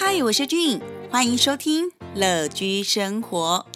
嗨，我是俊，欢迎收听乐居生活。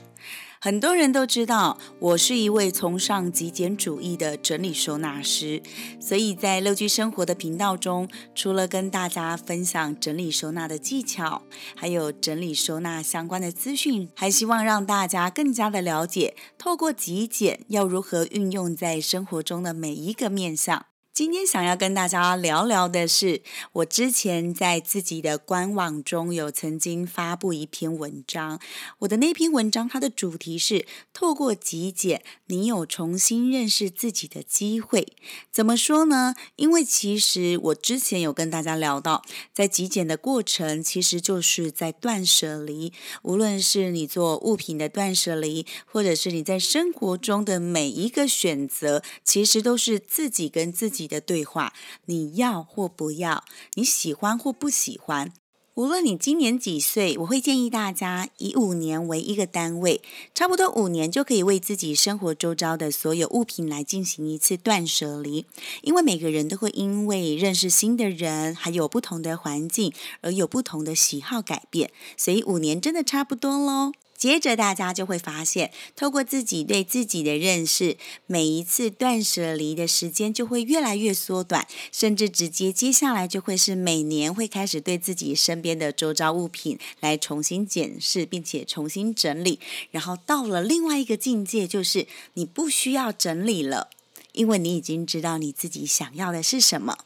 很多人都知道我是一位崇尚极简主义的整理收纳师，所以在乐居生活的频道中，除了跟大家分享整理收纳的技巧，还有整理收纳相关的资讯，还希望让大家更加的了解，透过极简要如何运用在生活中的每一个面向。今天想要跟大家聊聊的是，我之前在自己的官网中有曾经发布一篇文章。我的那篇文章，它的主题是透过极简，你有重新认识自己的机会。怎么说呢？因为其实我之前有跟大家聊到，在极简的过程，其实就是在断舍离。无论是你做物品的断舍离，或者是你在生活中的每一个选择，其实都是自己跟自己。的对话，你要或不要，你喜欢或不喜欢，无论你今年几岁，我会建议大家以五年为一个单位，差不多五年就可以为自己生活周遭的所有物品来进行一次断舍离。因为每个人都会因为认识新的人，还有不同的环境，而有不同的喜好改变，所以五年真的差不多喽。接着，大家就会发现，透过自己对自己的认识，每一次断舍离的时间就会越来越缩短，甚至直接接下来就会是每年会开始对自己身边的周遭物品来重新检视，并且重新整理。然后到了另外一个境界，就是你不需要整理了，因为你已经知道你自己想要的是什么。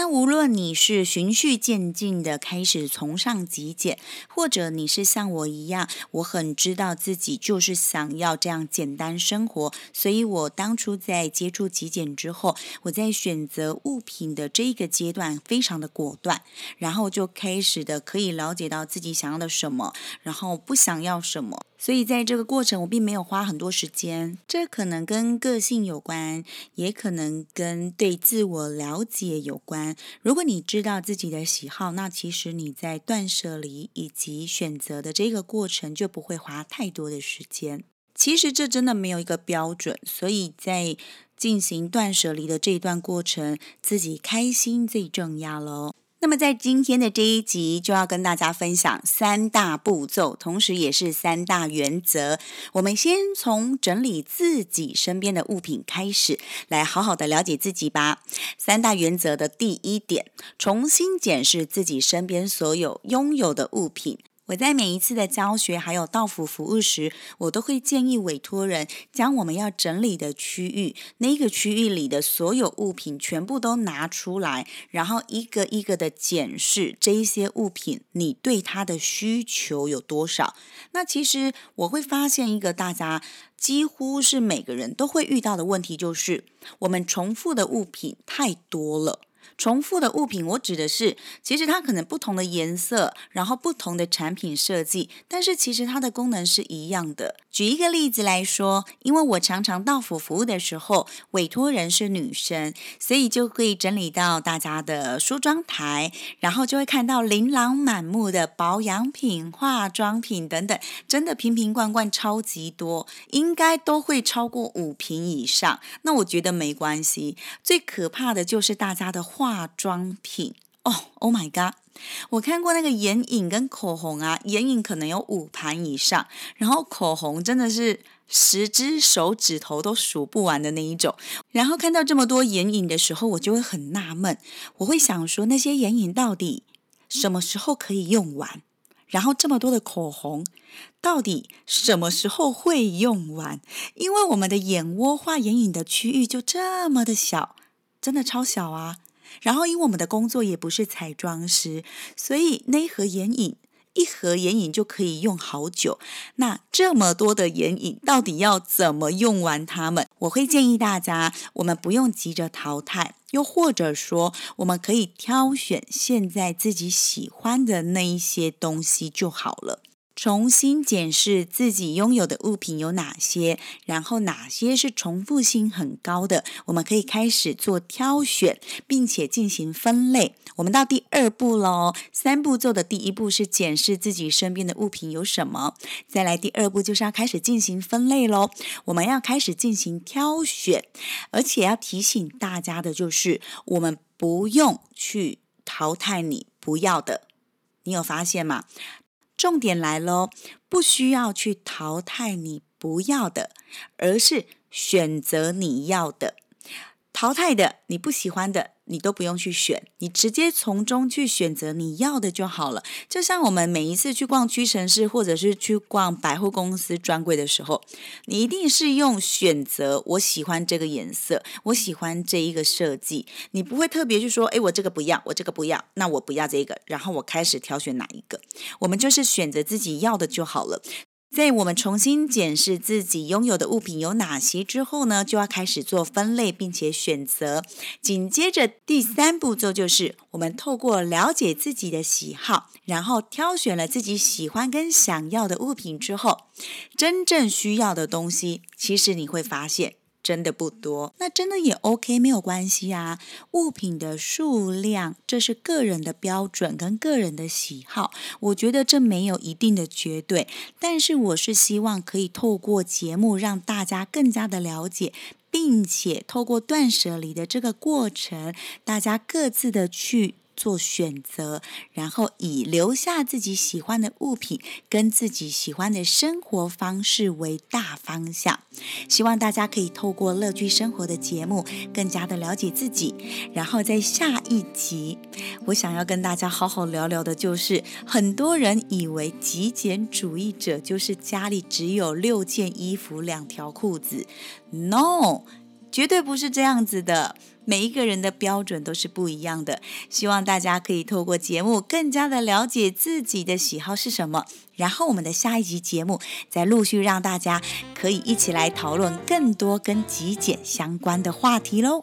那无论你是循序渐进的开始崇尚极简，或者你是像我一样，我很知道自己就是想要这样简单生活，所以我当初在接触极简之后，我在选择物品的这一个阶段非常的果断，然后就开始的可以了解到自己想要的什么，然后不想要什么。所以在这个过程，我并没有花很多时间。这可能跟个性有关，也可能跟对自我了解有关。如果你知道自己的喜好，那其实你在断舍离以及选择的这个过程就不会花太多的时间。其实这真的没有一个标准，所以在进行断舍离的这一段过程，自己开心最重要喽。那么在今天的这一集，就要跟大家分享三大步骤，同时也是三大原则。我们先从整理自己身边的物品开始，来好好的了解自己吧。三大原则的第一点，重新检视自己身边所有拥有的物品。我在每一次的教学还有到府服务时，我都会建议委托人将我们要整理的区域，那个区域里的所有物品全部都拿出来，然后一个一个的检视这一些物品，你对它的需求有多少？那其实我会发现一个大家几乎是每个人都会遇到的问题，就是我们重复的物品太多了。重复的物品，我指的是，其实它可能不同的颜色，然后不同的产品设计，但是其实它的功能是一样的。举一个例子来说，因为我常常到府服务的时候，委托人是女生，所以就可以整理到大家的梳妆台，然后就会看到琳琅满目的保养品、化妆品等等，真的瓶瓶罐罐超级多，应该都会超过五瓶以上。那我觉得没关系，最可怕的就是大家的化。妆品哦，Oh my god！我看过那个眼影跟口红啊，眼影可能有五盘以上，然后口红真的是十只手指头都数不完的那一种。然后看到这么多眼影的时候，我就会很纳闷，我会想说那些眼影到底什么时候可以用完？然后这么多的口红，到底什么时候会用完？因为我们的眼窝画眼影的区域就这么的小，真的超小啊！然后，因为我们的工作也不是彩妆师，所以那一盒眼影，一盒眼影就可以用好久。那这么多的眼影，到底要怎么用完它们？我会建议大家，我们不用急着淘汰，又或者说，我们可以挑选现在自己喜欢的那一些东西就好了。重新检视自己拥有的物品有哪些，然后哪些是重复性很高的，我们可以开始做挑选，并且进行分类。我们到第二步喽，三步骤的第一步是检视自己身边的物品有什么，再来第二步就是要开始进行分类喽。我们要开始进行挑选，而且要提醒大家的就是，我们不用去淘汰你不要的。你有发现吗？重点来喽，不需要去淘汰你不要的，而是选择你要的。淘汰的你不喜欢的，你都不用去选，你直接从中去选择你要的就好了。就像我们每一次去逛屈臣氏或者是去逛百货公司专柜的时候，你一定是用选择，我喜欢这个颜色，我喜欢这一个设计，你不会特别去说，诶，我这个不要，我这个不要，那我不要这个，然后我开始挑选哪一个，我们就是选择自己要的就好了。在我们重新检视自己拥有的物品有哪些之后呢，就要开始做分类，并且选择。紧接着第三步骤就是，我们透过了解自己的喜好，然后挑选了自己喜欢跟想要的物品之后，真正需要的东西，其实你会发现。真的不多，那真的也 OK，没有关系啊。物品的数量，这是个人的标准跟个人的喜好，我觉得这没有一定的绝对。但是我是希望可以透过节目让大家更加的了解，并且透过断舍离的这个过程，大家各自的去。做选择，然后以留下自己喜欢的物品跟自己喜欢的生活方式为大方向。希望大家可以透过乐居生活的节目，更加的了解自己。然后在下一集，我想要跟大家好好聊聊的，就是很多人以为极简主义者就是家里只有六件衣服、两条裤子。No，绝对不是这样子的。每一个人的标准都是不一样的，希望大家可以透过节目更加的了解自己的喜好是什么，然后我们的下一集节目再陆续让大家可以一起来讨论更多跟极简相关的话题喽。